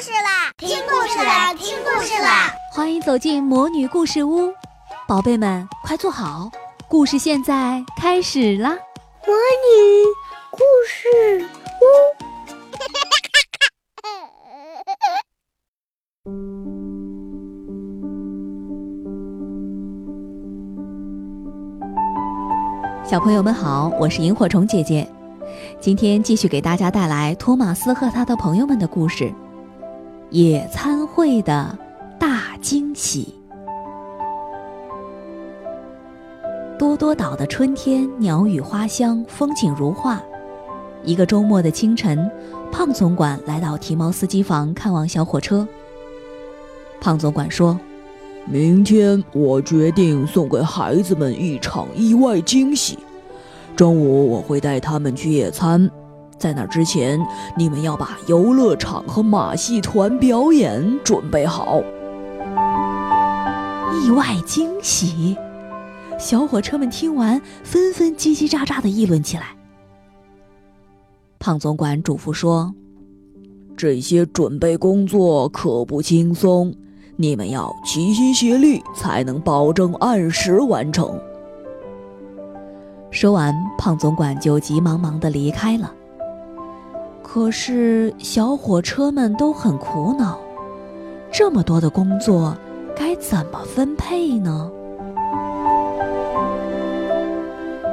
事啦！听故事啦！听故事啦！欢迎走进魔女故事屋，宝贝们快坐好，故事现在开始啦！魔女故事屋，小朋友们好，我是萤火虫姐姐。今天继续给大家带来托马斯和他的朋友们的故事，《野餐会的大惊喜》。多多岛的春天，鸟语花香，风景如画。一个周末的清晨，胖总管来到提毛司机房看望小火车。胖总管说：“明天我决定送给孩子们一场意外惊喜。”中午我会带他们去野餐，在那之前，你们要把游乐场和马戏团表演准备好。意外惊喜！小火车们听完，纷纷叽叽喳喳的议论起来。胖总管嘱咐说：“这些准备工作可不轻松，你们要齐心协力，才能保证按时完成。”说完，胖总管就急忙忙的离开了。可是小火车们都很苦恼，这么多的工作该怎么分配呢？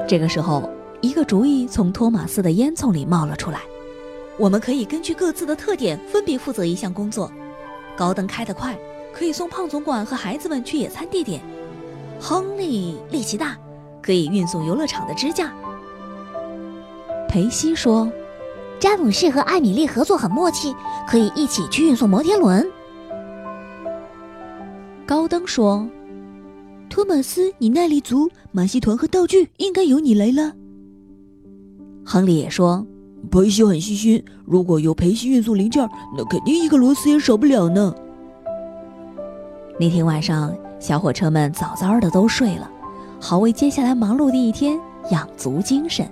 这个时候，一个主意从托马斯的烟囱里冒了出来：“我们可以根据各自的特点分别负责一项工作。高登开得快，可以送胖总管和孩子们去野餐地点；亨利力气大。”可以运送游乐场的支架。裴西说：“詹姆士和艾米丽合作很默契，可以一起去运送摩天轮。”高登说：“托马斯，你耐力足，马戏团和道具应该由你来了。”亨利也说：“裴西很细心，如果有裴西运送零件，那肯定一个螺丝也少不了呢。”那天晚上，小火车们早早的都睡了。好为接下来忙碌的一天养足精神。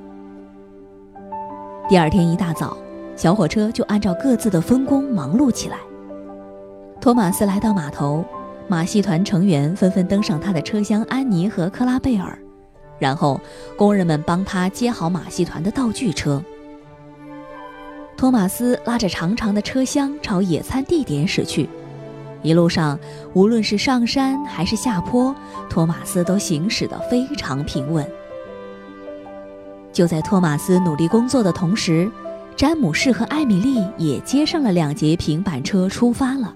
第二天一大早，小火车就按照各自的分工忙碌起来。托马斯来到码头，马戏团成员纷纷登上他的车厢，安妮和克拉贝尔，然后工人们帮他接好马戏团的道具车。托马斯拉着长长的车厢朝野餐地点驶去。一路上，无论是上山还是下坡，托马斯都行驶得非常平稳。就在托马斯努力工作的同时，詹姆士和艾米丽也接上了两节平板车出发了。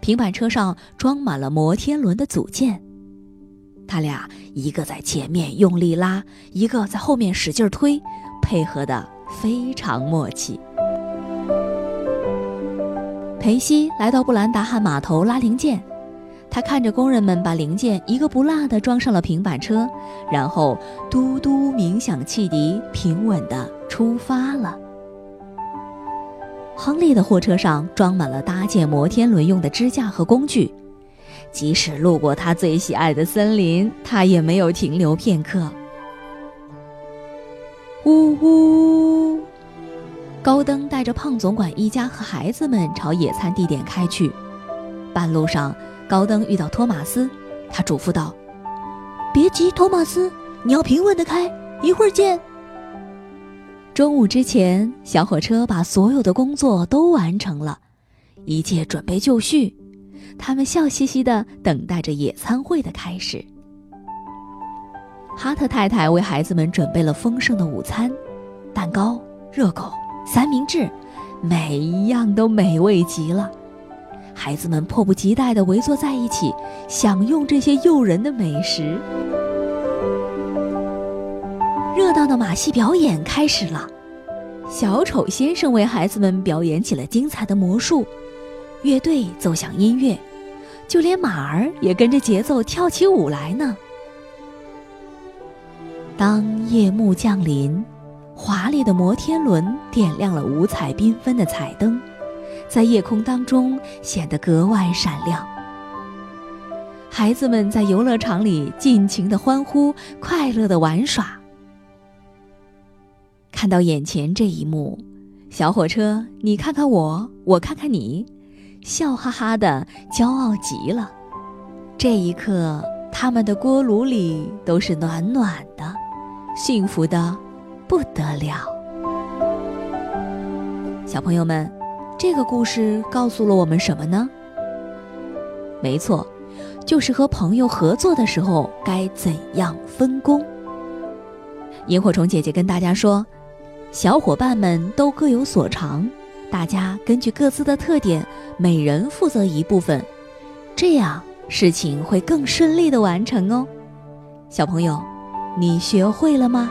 平板车上装满了摩天轮的组件，他俩一个在前面用力拉，一个在后面使劲推，配合得非常默契。裴西来到布兰达汉码头拉零件，他看着工人们把零件一个不落地装上了平板车，然后嘟嘟鸣响汽笛，平稳地出发了。亨利的货车上装满了搭建摩天轮用的支架和工具，即使路过他最喜爱的森林，他也没有停留片刻。呜呜。高登带着胖总管一家和孩子们朝野餐地点开去。半路上，高登遇到托马斯，他嘱咐道：“别急，托马斯，你要平稳的开，一会儿见。”中午之前，小火车把所有的工作都完成了，一切准备就绪。他们笑嘻嘻地等待着野餐会的开始。哈特太太为孩子们准备了丰盛的午餐，蛋糕、热狗。三明治，每一样都美味极了。孩子们迫不及待地围坐在一起，享用这些诱人的美食。热闹的马戏表演开始了，小丑先生为孩子们表演起了精彩的魔术，乐队奏响音乐，就连马儿也跟着节奏跳起舞来呢。当夜幕降临。华丽的摩天轮点亮了五彩缤纷的彩灯，在夜空当中显得格外闪亮。孩子们在游乐场里尽情的欢呼，快乐的玩耍。看到眼前这一幕，小火车，你看看我，我看看你，笑哈哈的，骄傲极了。这一刻，他们的锅炉里都是暖暖的，幸福的不得了。小朋友们，这个故事告诉了我们什么呢？没错，就是和朋友合作的时候该怎样分工。萤火虫姐姐跟大家说，小伙伴们都各有所长，大家根据各自的特点，每人负责一部分，这样事情会更顺利的完成哦。小朋友，你学会了吗？